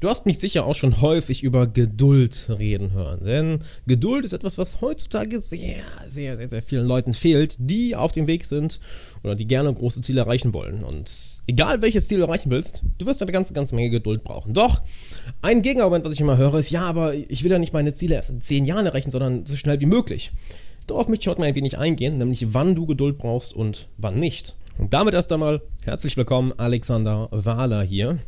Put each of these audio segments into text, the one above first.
Du hast mich sicher auch schon häufig über Geduld reden hören, denn Geduld ist etwas, was heutzutage sehr, sehr, sehr, sehr vielen Leuten fehlt, die auf dem Weg sind oder die gerne große Ziele erreichen wollen. Und egal welches Ziel du erreichen willst, du wirst eine ganze, ganze Menge Geduld brauchen. Doch, ein Gegenargument, was ich immer höre, ist, ja, aber ich will ja nicht meine Ziele erst in zehn Jahren erreichen, sondern so schnell wie möglich. Darauf möchte ich heute mal ein wenig eingehen, nämlich wann du Geduld brauchst und wann nicht. Und damit erst einmal herzlich willkommen, Alexander Wahler hier.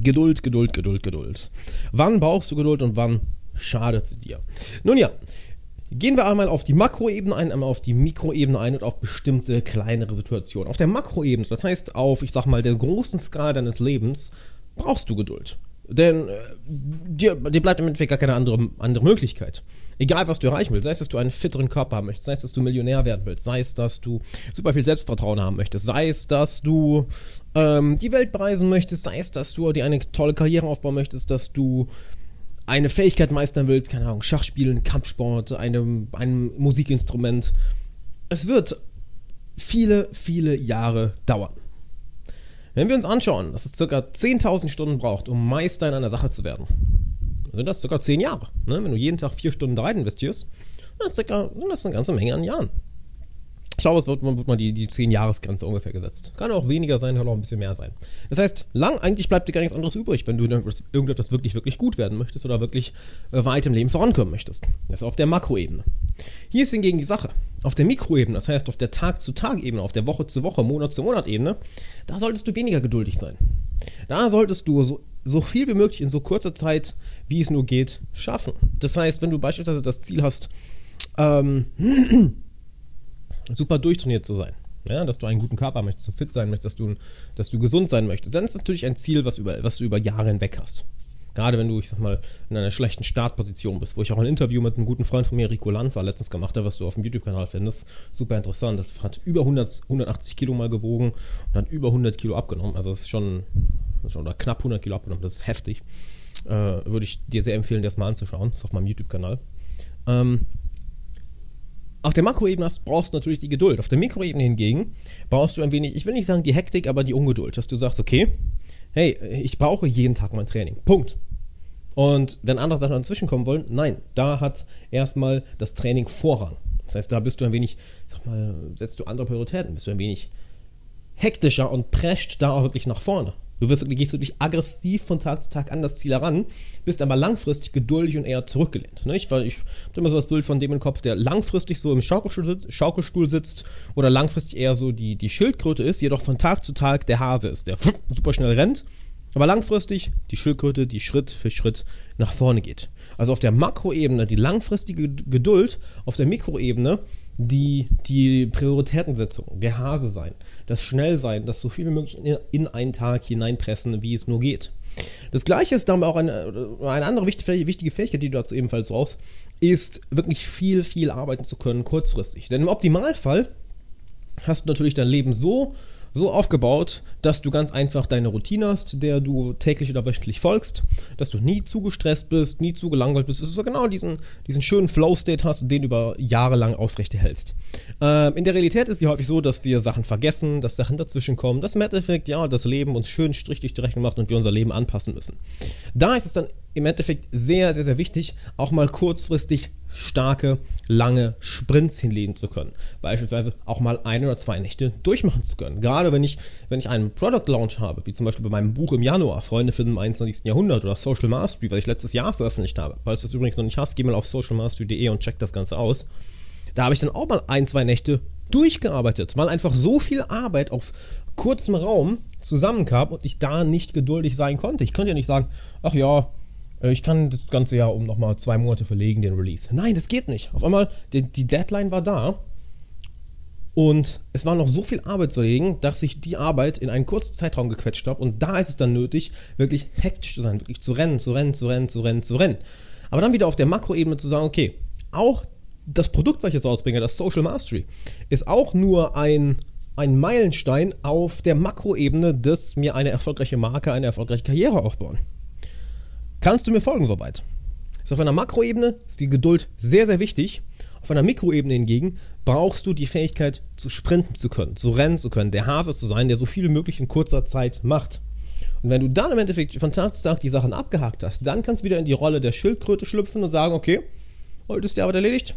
Geduld, Geduld, Geduld, Geduld. Wann brauchst du Geduld und wann schadet sie dir? Nun ja, gehen wir einmal auf die Makroebene ein, einmal auf die Mikroebene ein und auf bestimmte kleinere Situationen. Auf der Makroebene, das heißt auf, ich sag mal, der großen Skala deines Lebens, brauchst du Geduld. Denn äh, dir, dir bleibt im Endeffekt gar keine andere, andere Möglichkeit. Egal, was du erreichen willst, sei es, dass du einen fitteren Körper haben möchtest, sei es, dass du Millionär werden willst, sei es, dass du super viel Selbstvertrauen haben möchtest, sei es, dass du ähm, die Welt bereisen möchtest, sei es, dass du dir eine tolle Karriere aufbauen möchtest, dass du eine Fähigkeit meistern willst, keine Ahnung, Schachspielen, Kampfsport, eine, ein Musikinstrument. Es wird viele, viele Jahre dauern. Wenn wir uns anschauen, dass es ca. 10.000 Stunden braucht, um Meister in einer Sache zu werden, sind das ca. 10 Jahre. Ne? Wenn du jeden Tag 4 Stunden da rein investierst, dann ist das eine ganze Menge an Jahren. Ich glaube, es wird, wird mal die, die 10-Jahres-Grenze ungefähr gesetzt. Kann auch weniger sein, kann auch ein bisschen mehr sein. Das heißt, lang eigentlich bleibt dir gar nichts anderes übrig, wenn du irgendetwas wirklich, wirklich gut werden möchtest oder wirklich äh, weit im Leben vorankommen möchtest. Das ist auf der Makroebene. Hier ist hingegen die Sache. Auf der Mikroebene, das heißt auf der Tag-zu-Tag-Ebene, auf der Woche-zu-Woche, Monat-zu-Monat-Ebene, da solltest du weniger geduldig sein. Da solltest du so, so viel wie möglich in so kurzer Zeit, wie es nur geht, schaffen. Das heißt, wenn du beispielsweise das Ziel hast, ähm, super durchtrainiert zu sein. Ja, dass du einen guten Körper möchtest, dass du fit sein möchtest, dass du, dass du gesund sein möchtest. Dann ist natürlich ein Ziel, was, über, was du über Jahre hinweg hast. Gerade wenn du, ich sag mal, in einer schlechten Startposition bist, wo ich auch ein Interview mit einem guten Freund von mir, Rico Lanza, letztens gemacht habe, was du auf dem YouTube-Kanal findest. Super interessant. Das hat über 100, 180 Kilo mal gewogen und hat über 100 Kilo abgenommen. Also das ist schon, schon oder knapp 100 Kilo abgenommen. Das ist heftig. Äh, würde ich dir sehr empfehlen, das mal anzuschauen. Das ist auf meinem YouTube-Kanal. Ähm, auf der Makroebene brauchst du natürlich die Geduld. Auf der Mikroebene hingegen brauchst du ein wenig, ich will nicht sagen die Hektik, aber die Ungeduld, dass du sagst, okay, hey, ich brauche jeden Tag mein Training. Punkt. Und wenn andere Sachen dazwischen kommen wollen, nein, da hat erstmal das Training Vorrang. Das heißt, da bist du ein wenig, sag mal, setzt du andere Prioritäten, bist du ein wenig hektischer und prescht da auch wirklich nach vorne. Du wirst, gehst wirklich aggressiv von Tag zu Tag an das Ziel heran, bist aber langfristig geduldig und eher zurückgelehnt. Ne? Ich, ich habe immer so das Bild von dem im Kopf, der langfristig so im Schaukelstuhl sitzt, Schaukelstuhl sitzt oder langfristig eher so die, die Schildkröte ist, jedoch von Tag zu Tag der Hase ist, der super schnell rennt, aber langfristig die Schildkröte, die Schritt für Schritt nach vorne geht. Also auf der Makroebene die langfristige Geduld, auf der Mikroebene die, die Prioritätensetzung, der Hase sein, das Schnellsein, das so viel wie möglich in einen Tag hineinpressen, wie es nur geht. Das gleiche ist dann auch eine, eine andere wichtige Fähigkeit, die du dazu ebenfalls brauchst, ist wirklich viel, viel arbeiten zu können kurzfristig. Denn im Optimalfall hast du natürlich dein Leben so so aufgebaut, dass du ganz einfach deine Routine hast, der du täglich oder wöchentlich folgst, dass du nie zu gestresst bist, nie zu gelangweilt bist, dass du so genau diesen, diesen schönen Flow-State hast und den über Jahre lang aufrechterhältst. Ähm, in der Realität ist es häufig so, dass wir Sachen vergessen, dass Sachen dazwischen kommen, dass im Endeffekt, ja, das Leben uns schön Strich durch die Rechnung macht und wir unser Leben anpassen müssen. Da ist es dann im Endeffekt sehr, sehr, sehr wichtig, auch mal kurzfristig starke, lange Sprints hinlegen zu können. Beispielsweise auch mal ein oder zwei Nächte durchmachen zu können. Gerade wenn ich, wenn ich einen Product Launch habe, wie zum Beispiel bei meinem Buch im Januar, Freunde finden im 21. Jahrhundert oder Social Mastery, was ich letztes Jahr veröffentlicht habe. Falls du das übrigens noch nicht hast, geh mal auf socialmastery.de und check das Ganze aus. Da habe ich dann auch mal ein, zwei Nächte durchgearbeitet, weil einfach so viel Arbeit auf kurzem Raum zusammenkam und ich da nicht geduldig sein konnte. Ich konnte ja nicht sagen, ach ja, ich kann das ganze Jahr um nochmal zwei Monate verlegen, den Release. Nein, das geht nicht. Auf einmal, die, die Deadline war da und es war noch so viel Arbeit zu legen, dass ich die Arbeit in einen kurzen Zeitraum gequetscht habe. Und da ist es dann nötig, wirklich hektisch zu sein, wirklich zu rennen, zu rennen, zu rennen, zu rennen, zu rennen. Aber dann wieder auf der Makroebene zu sagen, okay, auch das Produkt, was ich jetzt ausbringe, das Social Mastery, ist auch nur ein, ein Meilenstein auf der Makroebene, dass mir eine erfolgreiche Marke, eine erfolgreiche Karriere aufbauen. Kannst du mir folgen soweit? Also auf einer Makroebene ist die Geduld sehr, sehr wichtig. Auf einer Mikroebene hingegen brauchst du die Fähigkeit zu sprinten zu können, zu rennen zu können, der Hase zu sein, der so viel möglich in kurzer Zeit macht. Und wenn du dann im Endeffekt von Tag zu Tag die Sachen abgehakt hast, dann kannst du wieder in die Rolle der Schildkröte schlüpfen und sagen, okay, heute ist die Arbeit erledigt,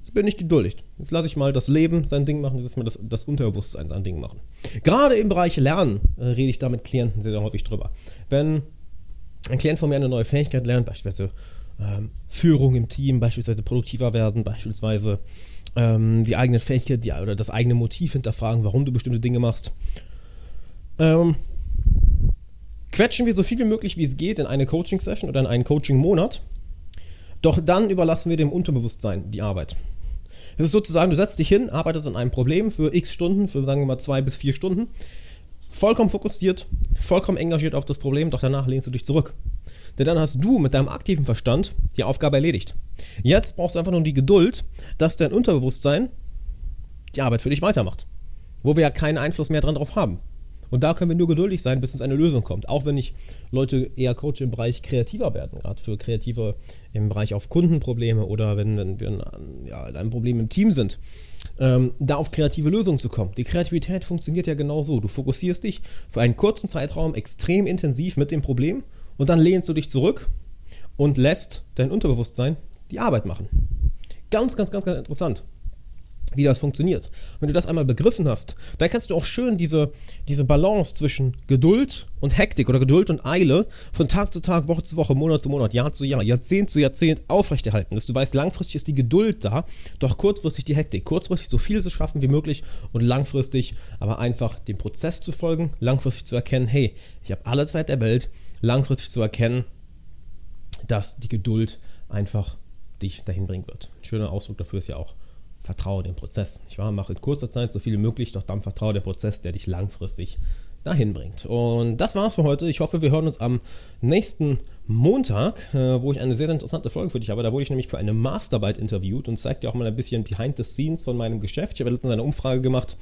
jetzt bin ich geduldig. Jetzt lasse ich mal das Leben sein Ding machen, jetzt lasse ich mal das, das Unterbewusstsein sein Ding machen. Gerade im Bereich Lernen äh, rede ich da mit Klienten sehr, sehr häufig drüber. Wenn ein Klient von mir eine neue Fähigkeit lernt, beispielsweise ähm, Führung im Team, beispielsweise produktiver werden, beispielsweise ähm, die eigene Fähigkeit die, oder das eigene Motiv hinterfragen, warum du bestimmte Dinge machst. Ähm, quetschen wir so viel wie möglich, wie es geht, in eine Coaching-Session oder in einen Coaching-Monat. Doch dann überlassen wir dem Unterbewusstsein die Arbeit. Es ist sozusagen, du setzt dich hin, arbeitest an einem Problem für x Stunden, für sagen wir mal zwei bis vier Stunden, vollkommen fokussiert, vollkommen engagiert auf das Problem, doch danach lehnst du dich zurück. Denn dann hast du mit deinem aktiven Verstand die Aufgabe erledigt. Jetzt brauchst du einfach nur die Geduld, dass dein Unterbewusstsein die Arbeit für dich weitermacht. Wo wir ja keinen Einfluss mehr drauf haben. Und da können wir nur geduldig sein, bis uns eine Lösung kommt. Auch wenn ich Leute eher coache im Bereich kreativer werden, gerade für Kreative im Bereich auf Kundenprobleme oder wenn, wenn wir ja, in einem Problem im Team sind, ähm, da auf kreative Lösungen zu kommen. Die Kreativität funktioniert ja genau so. Du fokussierst dich für einen kurzen Zeitraum extrem intensiv mit dem Problem und dann lehnst du dich zurück und lässt dein Unterbewusstsein die Arbeit machen. Ganz, ganz, ganz, ganz interessant wie das funktioniert. Wenn du das einmal begriffen hast, dann kannst du auch schön diese, diese Balance zwischen Geduld und Hektik oder Geduld und Eile von Tag zu Tag, Woche zu Woche, Monat zu Monat, Jahr zu Jahr, Jahrzehnt zu Jahrzehnt aufrechterhalten. Dass du weißt, langfristig ist die Geduld da, doch kurzfristig die Hektik. Kurzfristig so viel zu schaffen wie möglich und langfristig aber einfach dem Prozess zu folgen, langfristig zu erkennen, hey, ich habe alle Zeit der Welt, langfristig zu erkennen, dass die Geduld einfach dich dahin bringen wird. Ein schöner Ausdruck dafür ist ja auch vertraue dem Prozess. Ich war, mache in kurzer Zeit so viel wie möglich, doch dann vertraue dem Prozess, der dich langfristig dahin bringt. Und das war's für heute. Ich hoffe, wir hören uns am nächsten Montag, äh, wo ich eine sehr, interessante Folge für dich habe. Da wurde ich nämlich für eine Masterarbeit interviewt und zeigt dir auch mal ein bisschen behind the scenes von meinem Geschäft. Ich habe letztens eine Umfrage gemacht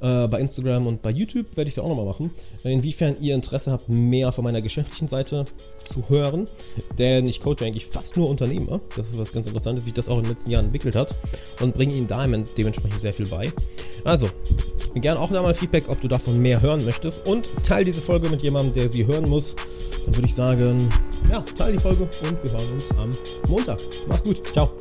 äh, bei Instagram und bei YouTube, werde ich es auch nochmal machen. Inwiefern ihr Interesse habt, mehr von meiner geschäftlichen Seite zu hören. Denn ich coache eigentlich fast nur Unternehmer. Das ist was ganz Interessantes, wie sich das auch in den letzten Jahren entwickelt hat. Und bringe ihnen da dementsprechend sehr viel bei. Also, gerne auch nochmal Feedback, ob du davon mehr hören möchtest. Und teile diese Folge mit jemandem, der sie hören muss. Dann würde ich sagen, ja, teile die Folge und wir hören uns am Montag. Mach's gut. Ciao.